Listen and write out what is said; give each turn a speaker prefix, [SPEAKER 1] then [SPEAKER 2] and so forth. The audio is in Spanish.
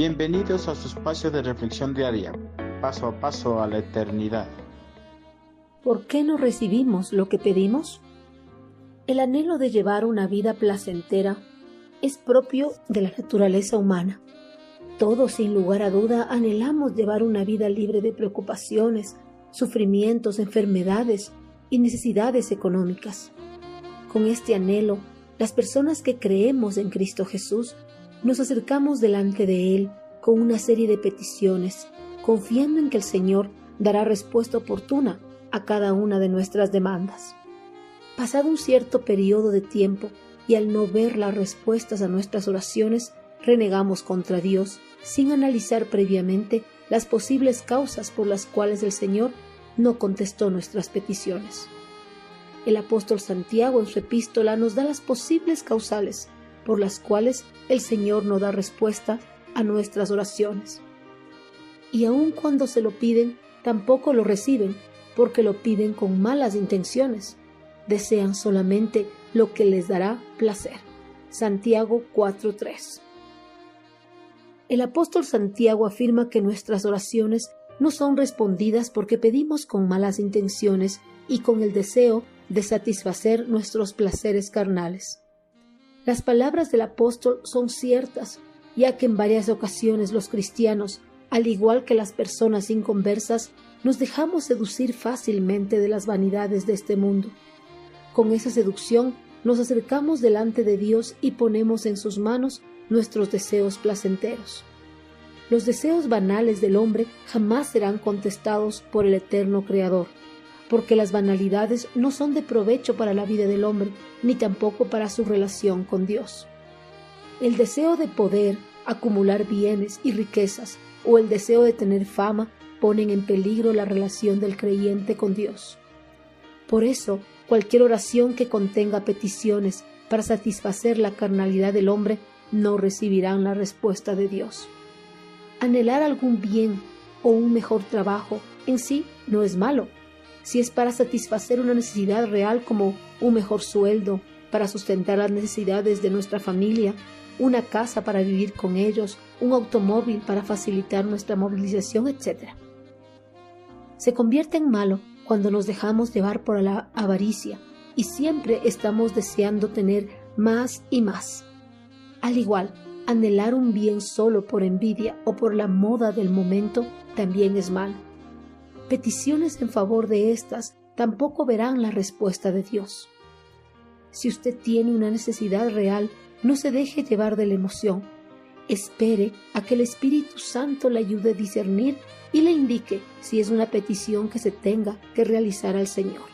[SPEAKER 1] Bienvenidos a su espacio de reflexión diaria, paso a paso a la eternidad.
[SPEAKER 2] ¿Por qué no recibimos lo que pedimos? El anhelo de llevar una vida placentera es propio de la naturaleza humana. Todos, sin lugar a duda, anhelamos llevar una vida libre de preocupaciones, sufrimientos, enfermedades y necesidades económicas. Con este anhelo, las personas que creemos en Cristo Jesús nos acercamos delante de Él con una serie de peticiones, confiando en que el Señor dará respuesta oportuna a cada una de nuestras demandas. Pasado un cierto periodo de tiempo y al no ver las respuestas a nuestras oraciones, renegamos contra Dios sin analizar previamente las posibles causas por las cuales el Señor no contestó nuestras peticiones. El apóstol Santiago en su epístola nos da las posibles causales por las cuales el Señor no da respuesta a nuestras oraciones. Y aun cuando se lo piden, tampoco lo reciben, porque lo piden con malas intenciones. Desean solamente lo que les dará placer. Santiago 4:3 El apóstol Santiago afirma que nuestras oraciones no son respondidas porque pedimos con malas intenciones y con el deseo de satisfacer nuestros placeres carnales. Las palabras del apóstol son ciertas, ya que en varias ocasiones los cristianos, al igual que las personas inconversas, nos dejamos seducir fácilmente de las vanidades de este mundo. Con esa seducción nos acercamos delante de Dios y ponemos en sus manos nuestros deseos placenteros. Los deseos banales del hombre jamás serán contestados por el eterno Creador, porque las banalidades no son de provecho para la vida del hombre, ni tampoco para su relación con Dios. El deseo de poder, acumular bienes y riquezas, o el deseo de tener fama, ponen en peligro la relación del creyente con Dios. Por eso, cualquier oración que contenga peticiones para satisfacer la carnalidad del hombre no recibirán la respuesta de Dios. Anhelar algún bien o un mejor trabajo en sí no es malo, si es para satisfacer una necesidad real como un mejor sueldo, para sustentar las necesidades de nuestra familia, una casa para vivir con ellos, un automóvil para facilitar nuestra movilización, etc. Se convierte en malo cuando nos dejamos llevar por la avaricia y siempre estamos deseando tener más y más. Al igual, Anhelar un bien solo por envidia o por la moda del momento también es mal. Peticiones en favor de estas tampoco verán la respuesta de Dios. Si usted tiene una necesidad real, no se deje llevar de la emoción. Espere a que el Espíritu Santo le ayude a discernir y le indique si es una petición que se tenga que realizar al Señor.